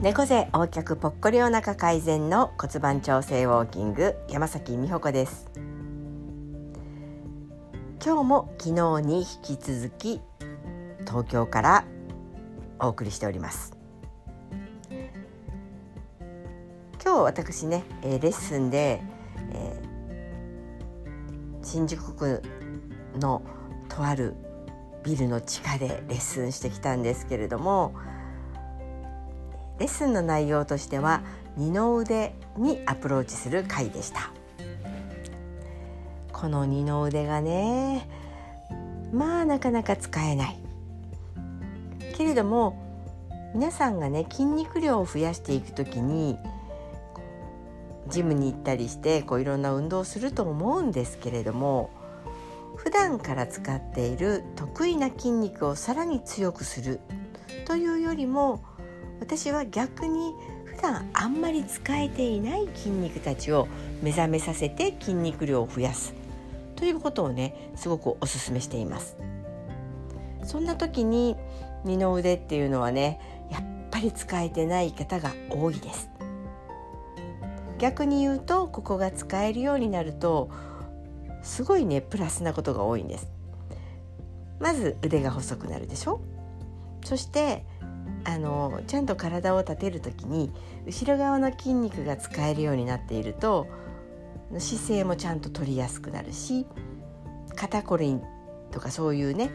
猫背横脚ぽっこりお腹改善の骨盤調整ウォーキング山崎美穂子です。今日も昨日に引き続き東京からお送りしております。今日私ね、レッスンで、えー、新宿区のとあるビルの地下でレッスンしてきたんですけれどもレッスンの内容としては二の腕にアプローチする回でした。この二の腕がねまあなかなか使えない。けれども皆さんがね筋肉量を増やしていく時にジムに行ったりしてこういろんな運動をすると思うんですけれども普段から使っている得意な筋肉をさらに強くするというよりも私は逆に普段あんまり使えていない筋肉たちを目覚めさせて筋肉量を増やすということをねすごくおすすめしています。そんな時に二の腕っていうのはねやっぱり使えてない方が多いです。逆に言うとここが使えるようになるとすごいねプラスなことが多いんです。まず腕が細くなるでしょ？そしてあのちゃんと体を立てる時に後ろ側の筋肉が使えるようになっていると姿勢もちゃんと取りやすくなるし肩こりとかそういうね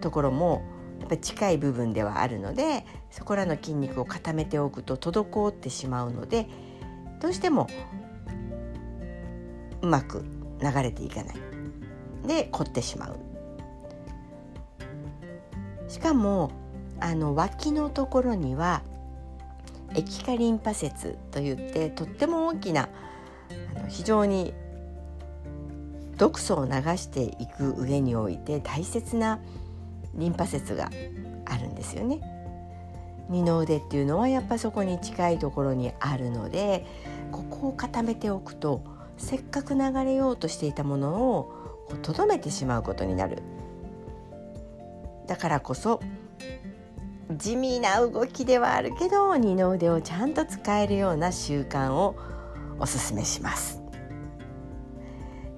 ところもやっぱ近い部分ではあるのでそこらの筋肉を固めておくと滞ってしまうのでどうしてもうまく流れていかない。で凝ってしまう。しかもあの脇のところには液化リンパ節といってとっても大きなあの非常に毒素を流していく上において大切なリンパ節があるんですよね。二の腕っていうのはやっぱそこに近いところにあるのでここを固めておくとせっかく流れようとしていたものをとどめてしまうことになるだからこそ地味な動きではあるけど二の腕をちゃんと使えるような習慣をおすすめします。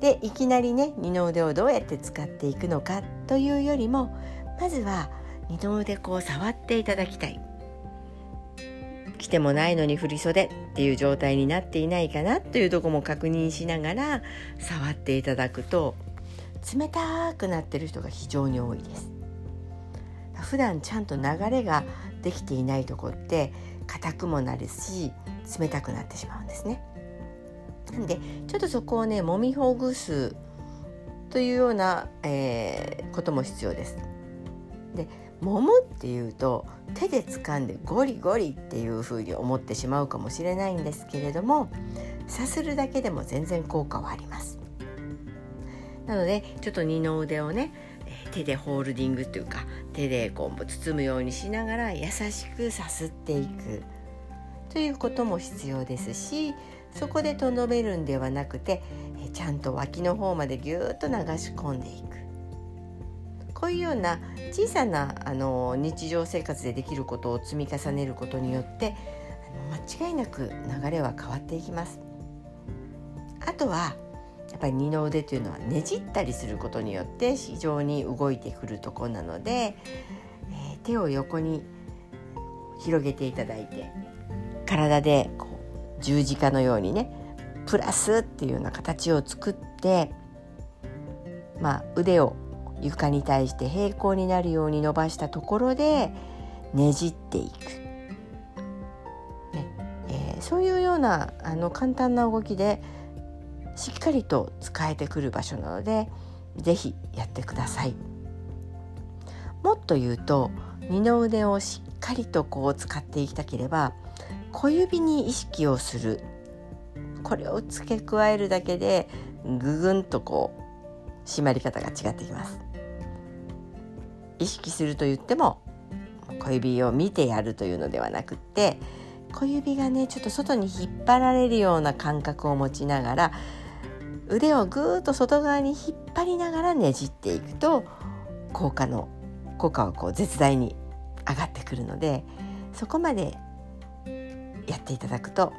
でいきなりね二の腕をどうやって使っていくのかというよりもまずは二の腕こう触っていただきたい着てもないのに振り袖っていう状態になっていないかなというとこも確認しながら触っていただくと冷たくなってる人が非常に多いです普段ちゃんと流れができていないとこって硬くもなるし冷たくなってしまうんですね。なんでちょっとそこをね揉みほぐすというような、えー、ことも必要です。で揉むっていうと手で掴んでゴリゴリっていうふうに思ってしまうかもしれないんですけれどもさするだけでも全然効果はあります。なのでちょっと二の腕をね手でホールディングというか手でこう包むようにしながら優しくさすっていくということも必要ですしそこでとどめるんではなくてちゃんと脇の方までぎゅーっと流し込んでいくこういうような小さなあの日常生活でできることを積み重ねることによって間違いなく流れは変わっていきます。あとはやっぱり二の腕というのはねじったりすることによって非常に動いてくるところなので、えー、手を横に広げていただいて体でこう十字架のようにねプラスっていうような形を作って、まあ、腕を床に対して平行になるように伸ばしたところでねじっていく、ねえー、そういうようなあの簡単な動きでしっかりと使えてくる場所なので是非やってください。もっと言うと二の腕をしっかりとこう使っていきたければ小指に意識をするこれを付け加えるだけでぐぐんとこう締まり方が違ってきます意識すると言っても小指を見てやるというのではなくって小指がねちょっと外に引っ張られるような感覚を持ちながら腕をぐーっと外側に引っ張りながらねじっていくと効果の効果はこう絶大に上がってくるのでそこまでやっていただくと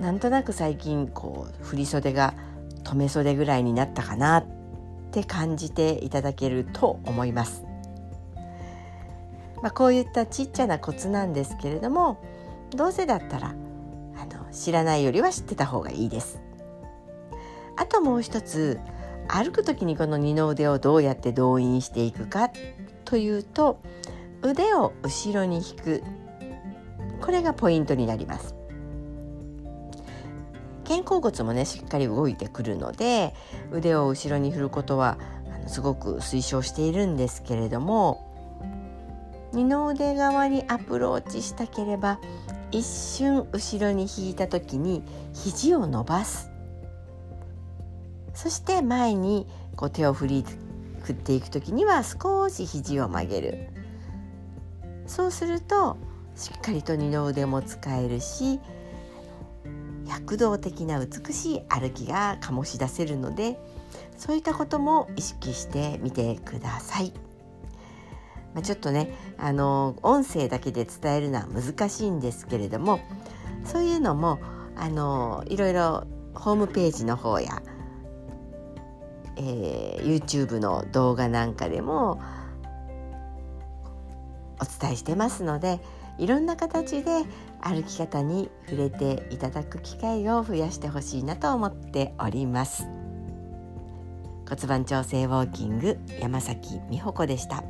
なんとなく最近こう振り袖が留め袖ぐらいになったかなって感じていただけると思います。まあ、こういったちっちゃなコツなんですけれどもどうせだったらあの知らないよりは知ってた方がいいです。あともう一つ歩く時にこの二の腕をどうやって動員していくかというと腕を後ろに引く。これがポイントになります。肩甲骨もねしっかり動いてくるので腕を後ろに振ることはすごく推奨しているんですけれども二の腕側にアプローチしたければ一瞬後ろに引いた時に肘を伸ばす。そして前にこう手を振り振っていく時には少し肘を曲げるそうするとしっかりと二の腕も使えるし躍動的な美しい歩きが醸し出せるのでそういったことも意識してみてください。まあ、ちょっとねあの音声だけで伝えるのは難しいんですけれどもそういうのもあのいろいろホームページの方や、えー、YouTube の動画なんかでもお伝えしてますのでいろんな形で歩き方に触れていただく機会を増やしてほしいなと思っております骨盤調整ウォーキング山崎美穂子でした。